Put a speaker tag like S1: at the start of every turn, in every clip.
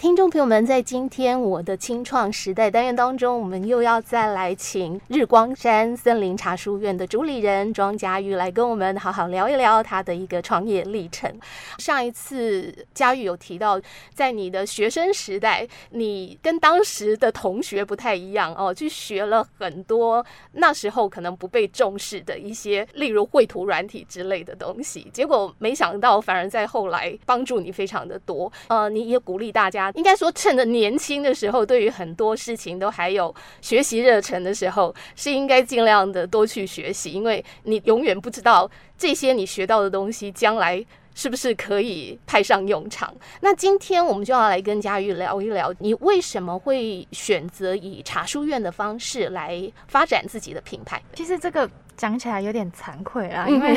S1: 听众朋友们，在今天我的青创时代单元当中，我们又要再来请日光山森林茶书院的主理人庄佳玉来跟我们好好聊一聊他的一个创业历程。上一次佳玉有提到，在你的学生时代，你跟当时的同学不太一样哦，去学了很多那时候可能不被重视的一些，例如绘图软体之类的东西。结果没想到，反而在后来帮助你非常的多。呃，你也鼓励大家。应该说，趁着年轻的时候，对于很多事情都还有学习热忱的时候，是应该尽量的多去学习，因为你永远不知道这些你学到的东西将来是不是可以派上用场。那今天我们就要来跟佳玉聊一聊，你为什么会选择以茶书院的方式来发展自己的品牌？
S2: 其实这个讲起来有点惭愧啊，因为。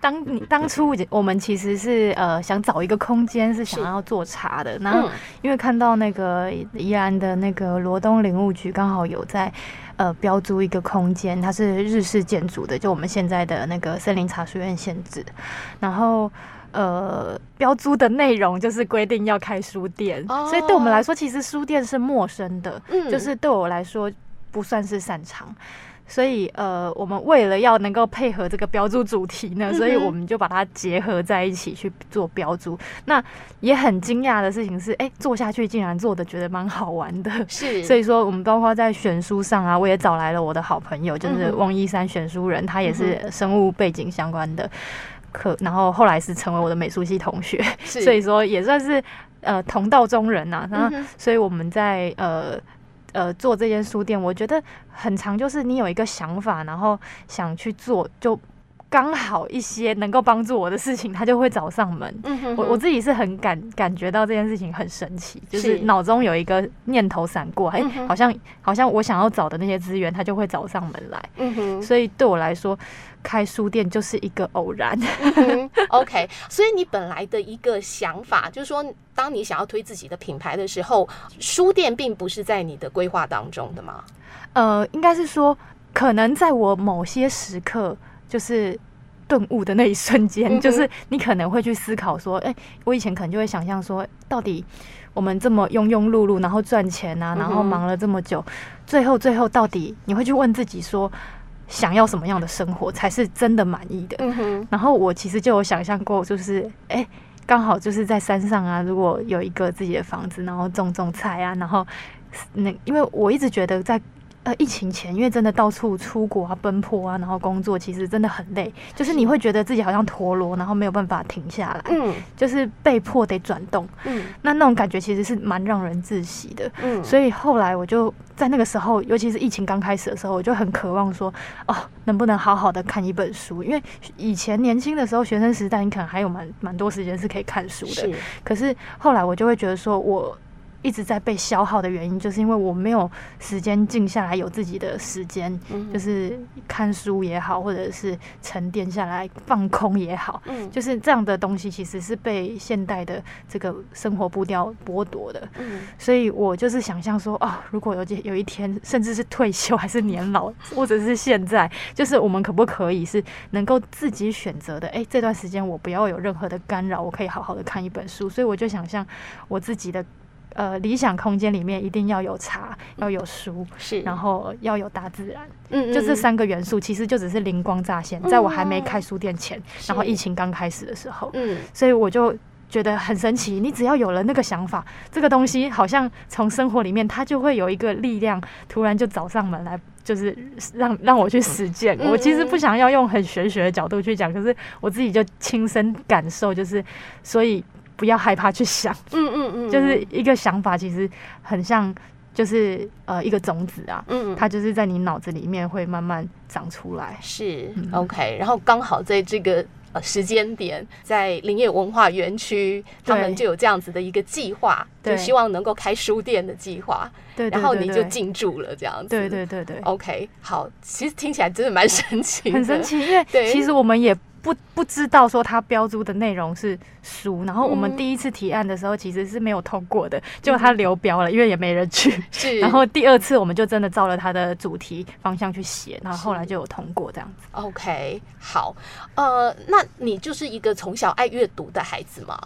S2: 当你 当初我们其实是呃想找一个空间，是想要做茶的。然后因为看到那个宜兰的那个罗东林务局刚好有在呃标租一个空间，它是日式建筑的，就我们现在的那个森林茶书院限制。然后呃标租的内容就是规定要开书店，所以对我们来说其实书店是陌生的，就是对我来说不算是擅长。所以，呃，我们为了要能够配合这个标注主题呢，所以我们就把它结合在一起去做标注。那也很惊讶的事情是，哎、欸，做下去竟然做的觉得蛮好玩的。是，所以说我们包括在选书上啊，我也找来了我的好朋友，就是翁一山选书人，他也是生物背景相关的可，然后后来是成为我的美术系同学，所以说也算是呃同道中人呐、啊。然后，所以我们在呃。呃，做这间书店，我觉得很长，就是你有一个想法，然后想去做，就刚好一些能够帮助我的事情，他就会找上门。嗯、哼哼我我自己是很感感觉到这件事情很神奇，就是脑中有一个念头闪过，哎、欸，好像好像我想要找的那些资源，他就会找上门来。嗯哼，所以对我来说，开书店就是一个偶然。
S1: 嗯、OK，所以你本来的一个想法就是说。当你想要推自己的品牌的时候，书店并不是在你的规划当中的吗？
S2: 呃，应该是说，可能在我某些时刻，就是顿悟的那一瞬间，嗯、就是你可能会去思考说，哎、欸，我以前可能就会想象说，到底我们这么庸庸碌碌，然后赚钱啊，然后忙了这么久，嗯、最后最后到底你会去问自己说，想要什么样的生活才是真的满意的？嗯。然后我其实就有想象过，就是哎。欸刚好就是在山上啊，如果有一个自己的房子，然后种种菜啊，然后那因为我一直觉得在。呃，疫情前，因为真的到处出国啊、奔波啊，然后工作，其实真的很累。就是你会觉得自己好像陀螺，然后没有办法停下来。嗯，就是被迫得转动。嗯，那那种感觉其实是蛮让人窒息的。嗯，所以后来我就在那个时候，尤其是疫情刚开始的时候，我就很渴望说，哦，能不能好好的看一本书？因为以前年轻的时候，学生时代，你可能还有蛮蛮多时间是可以看书的。可是后来我就会觉得说，我。一直在被消耗的原因，就是因为我没有时间静下来，有自己的时间，就是看书也好，或者是沉淀下来放空也好，就是这样的东西，其实是被现代的这个生活步调剥夺的。所以我就是想象说，哦，如果有有一天，甚至是退休，还是年老，或者是现在，就是我们可不可以是能够自己选择的？哎，这段时间我不要有任何的干扰，我可以好好的看一本书。所以我就想象我自己的。呃，理想空间里面一定要有茶，要有书，是，然后要有大自然，嗯，嗯，就这三个元素，其实就只是灵光乍现，在我还没开书店前，然后疫情刚开始的时候，嗯，所以我就觉得很神奇。你只要有了那个想法，这个东西好像从生活里面，它就会有一个力量，突然就找上门来，就是让让我去实践。我其实不想要用很玄学的角度去讲，可是我自己就亲身感受，就是所以。不要害怕去想，嗯嗯嗯，就是一个想法，其实很像，就是呃一个种子啊，嗯，它就是在你脑子里面会慢慢长出来。
S1: 是，OK，然后刚好在这个呃时间点，在林业文化园区，他们就有这样子的一个计划，就希望能够开书店的计划，对，然后你就进驻了这样子，
S2: 对对对对
S1: ，OK，好，其实听起来真的蛮神奇，
S2: 很神奇，因为其实我们也。不不知道说他标注的内容是书，然后我们第一次提案的时候其实是没有通过的，结果他流标了，因为也没人去。是，然后第二次我们就真的照了他的主题方向去写，然后后来就有通过这样子。
S1: OK，好，呃，那你就是一个从小爱阅读的孩子吗？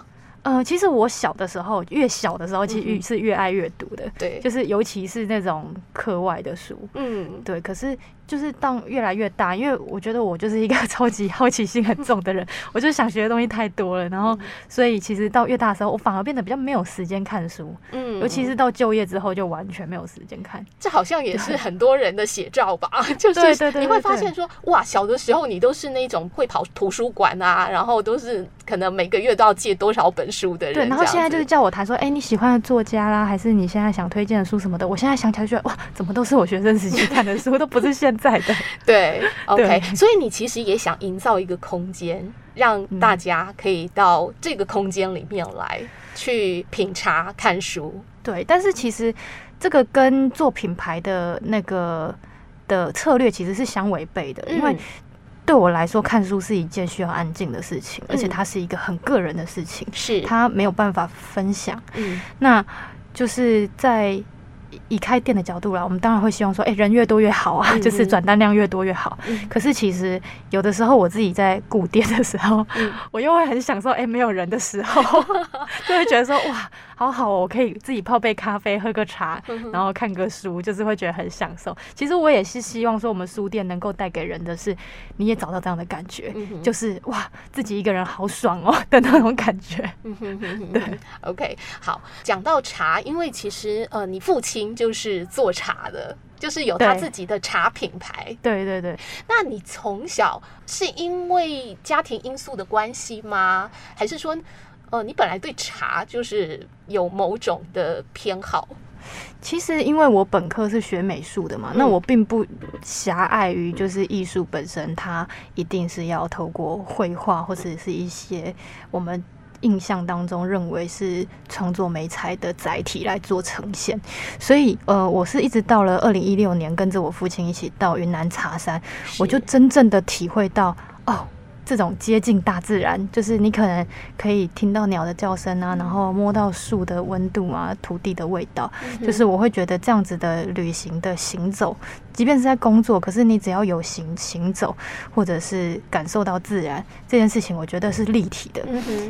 S2: 呃，其实我小的时候，越小的时候，其实是越爱阅读的。对、嗯，就是尤其是那种课外的书。嗯，对。可是就是当越来越大，因为我觉得我就是一个 超级好奇心很重的人，我就想学的东西太多了。然后，所以其实到越大的时候，我反而变得比较没有时间看书。嗯，尤其是到就业之后，就完全没有时间看。
S1: 这好像也是很多人的写照吧？就是你会发现说，哇，小的时候你都是那种会跑图书馆啊，然后都是可能每个月都要借多少本书的人，
S2: 对，然后现在就是叫我谈说，哎、欸，你喜欢的作家啦，还是你现在想推荐的书什么的？我现在想起来就觉得，哇，怎么都是我学生时期看的书，都不是现在的。
S1: 对，OK，所以你其实也想营造一个空间，让大家可以到这个空间里面来去品茶看书。
S2: 对，但是其实这个跟做品牌的那个的策略其实是相违背的，因为。对我来说，看书是一件需要安静的事情，而且它是一个很个人的事情，是它没有办法分享。嗯，那就是在。以开店的角度来，我们当然会希望说，哎、欸，人越多越好啊，嗯、就是转单量越多越好。嗯、可是其实有的时候，我自己在顾店的时候，嗯、我又会很享受，哎、欸，没有人的时候，就会觉得说，哇，好好哦，我可以自己泡杯咖啡，喝个茶，然后看个书，就是会觉得很享受。其实我也是希望说，我们书店能够带给人的是，你也找到这样的感觉，嗯、就是哇，自己一个人好爽哦 的那种感觉。对
S1: ，OK，好，讲到茶，因为其实呃，你父亲。就是做茶的，就是有他自己的茶品牌。
S2: 对对对，
S1: 那你从小是因为家庭因素的关系吗？还是说，呃，你本来对茶就是有某种的偏好？
S2: 其实因为我本科是学美术的嘛，嗯、那我并不狭隘于就是艺术本身，它一定是要透过绘画或者是一些我们。印象当中认为是创作美材的载体来做呈现，所以呃，我是一直到了二零一六年，跟着我父亲一起到云南茶山，我就真正的体会到哦。这种接近大自然，就是你可能可以听到鸟的叫声啊，然后摸到树的温度啊，土地的味道，就是我会觉得这样子的旅行的行走，即便是在工作，可是你只要有行行走，或者是感受到自然这件事情，我觉得是立体的。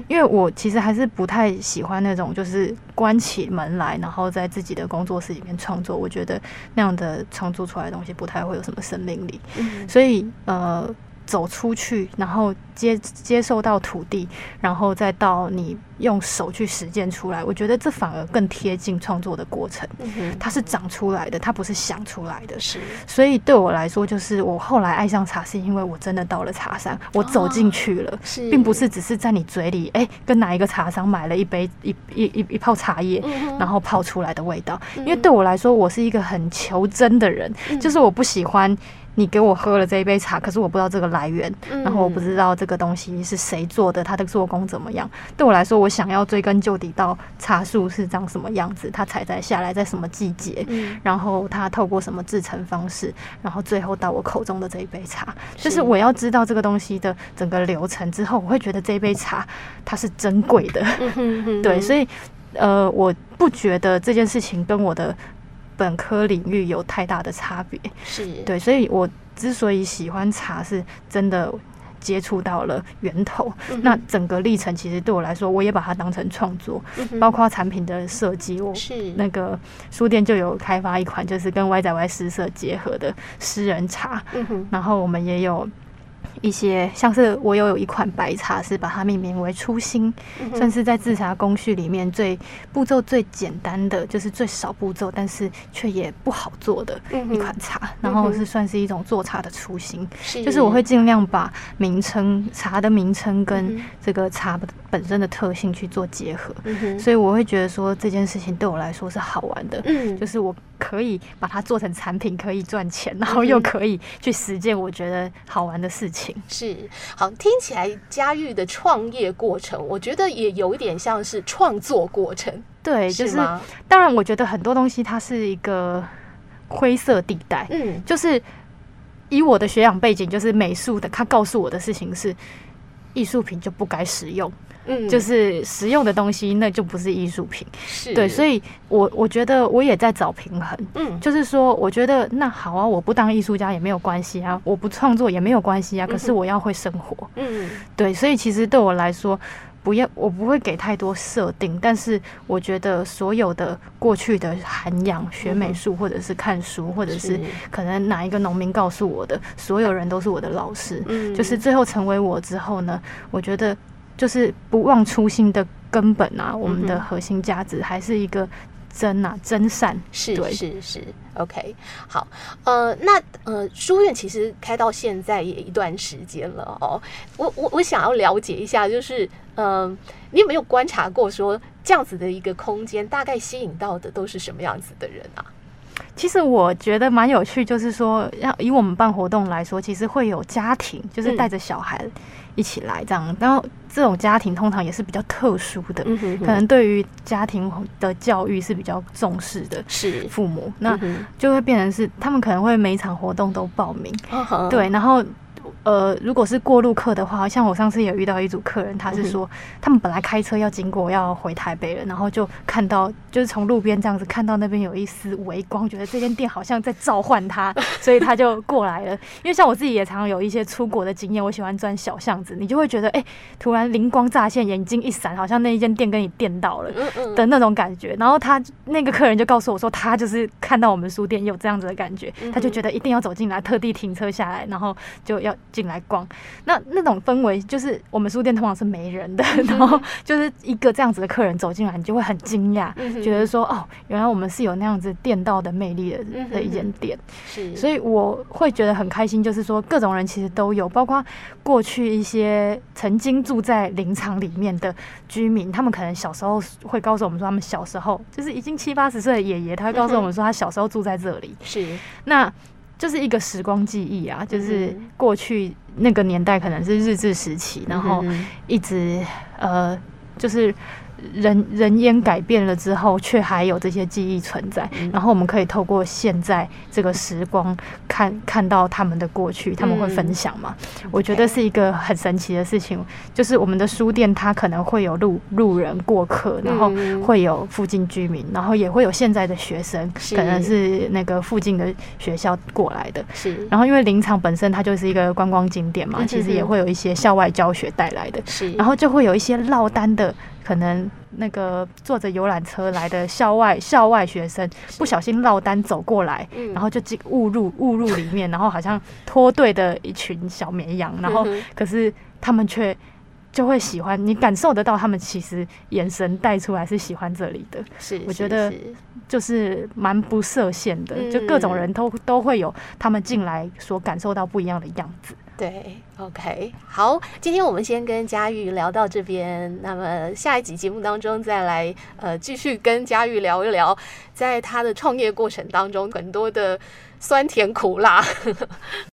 S2: 因为我其实还是不太喜欢那种就是关起门来，然后在自己的工作室里面创作，我觉得那样的创作出来的东西不太会有什么生命力。所以呃。走出去，然后接接受到土地，然后再到你用手去实践出来，我觉得这反而更贴近创作的过程。嗯，它是长出来的，它不是想出来的。是，所以对我来说，就是我后来爱上茶，是因为我真的到了茶山，我走进去了，是，并不是只是在你嘴里，哎，跟哪一个茶商买了一杯一一一一泡茶叶，然后泡出来的味道。因为对我来说，我是一个很求真的人，就是我不喜欢。你给我喝了这一杯茶，可是我不知道这个来源，嗯、然后我不知道这个东西是谁做的，它的做工怎么样。对我来说，我想要追根究底到茶树是长什么样子，它采摘下来在什么季节，嗯、然后它透过什么制成方式，然后最后到我口中的这一杯茶，是就是我要知道这个东西的整个流程之后，我会觉得这一杯茶它是珍贵的。嗯、哼 哼对，所以呃，我不觉得这件事情跟我的。本科领域有太大的差别，是对，所以我之所以喜欢茶，是真的接触到了源头。嗯、那整个历程其实对我来说，我也把它当成创作，嗯、包括产品的设计。我是那个书店就有开发一款，就是跟歪仔歪诗社结合的诗人茶。嗯、然后我们也有。一些像是我有有一款白茶，是把它命名为初心，嗯、算是在制茶工序里面最步骤最简单的，就是最少步骤，但是却也不好做的一款茶。嗯、然后是算是一种做茶的初心，是。就是我会尽量把名称茶的名称跟这个茶本身的特性去做结合。嗯、所以我会觉得说这件事情对我来说是好玩的，嗯、就是我可以把它做成产品，可以赚钱，然后又可以去实践我觉得好玩的事情。
S1: 是好，听起来佳玉的创业过程，我觉得也有一点像是创作过程。
S2: 对，就是当然，我觉得很多东西它是一个灰色地带。嗯，就是以我的学养背景，就是美术的，他告诉我的事情是，艺术品就不该使用。嗯，就是实用的东西，那就不是艺术品。是对，所以我我觉得我也在找平衡。嗯，就是说，我觉得那好啊，我不当艺术家也没有关系啊，我不创作也没有关系啊。可是我要会生活。嗯，对，所以其实对我来说，不要，我不会给太多设定，但是我觉得所有的过去的涵养，学美术或者是看书，或者是可能哪一个农民告诉我的，所有人都是我的老师。嗯，就是最后成为我之后呢，我觉得就是不忘初心的根本啊，我们的核心价值还是一个。真啊，真善
S1: 是是是，OK，好，呃，那呃，书院其实开到现在也一段时间了哦。我我我想要了解一下，就是嗯、呃，你有没有观察过说这样子的一个空间，大概吸引到的都是什么样子的人啊？
S2: 其实我觉得蛮有趣，就是说，要以我们办活动来说，其实会有家庭，就是带着小孩一起来这样。嗯、然后这种家庭通常也是比较特殊的，嗯、哼哼可能对于家庭的教育是比较重视的，是父母，那就会变成是他们可能会每一场活动都报名，嗯、对，然后。呃，如果是过路客的话，像我上次有遇到一组客人，他是说他们本来开车要经过要回台北了，然后就看到就是从路边这样子看到那边有一丝微光，觉得这间店好像在召唤他，所以他就过来了。因为像我自己也常常有一些出国的经验，我喜欢钻小巷子，你就会觉得哎、欸，突然灵光乍现，眼睛一闪，好像那一间店跟你电到了的那种感觉。然后他那个客人就告诉我说，他就是看到我们书店有这样子的感觉，他就觉得一定要走进来，特地停车下来，然后就要。进来逛，那那种氛围就是我们书店通常是没人的，然后就是一个这样子的客人走进来，你就会很惊讶，觉得说哦，原来我们是有那样子店道的魅力的、的一间店，是，所以我会觉得很开心，就是说各种人其实都有，包括过去一些曾经住在林场里面的居民，他们可能小时候会告诉我们说，他们小时候就是已经七八十岁的爷爷，他会告诉我们说，他小时候住在这里，是、那。就是一个时光记忆啊，就是过去那个年代可能是日治时期，然后一直呃，就是。人人烟改变了之后，却还有这些记忆存在。嗯、然后我们可以透过现在这个时光看，看看到他们的过去，他们会分享嘛？嗯、我觉得是一个很神奇的事情。就是我们的书店，它可能会有路路人过客，然后会有附近居民，然后也会有现在的学生，可能是那个附近的学校过来的。是。然后因为林场本身它就是一个观光景点嘛，其实也会有一些校外教学带来的。是。然后就会有一些落单的。可能那个坐着游览车来的校外校外学生不小心落单走过来，然后就进误入误入里面，然后好像脱队的一群小绵羊，然后可是他们却就会喜欢，你感受得到他们其实眼神带出来是喜欢这里的。是，我觉得就是蛮不设限的，就各种人都都会有他们进来所感受到不一样的样子。
S1: 对，OK，好，今天我们先跟佳玉聊到这边，那么下一集节目当中再来呃继续跟佳玉聊一聊，在他的创业过程当中很多的酸甜苦辣。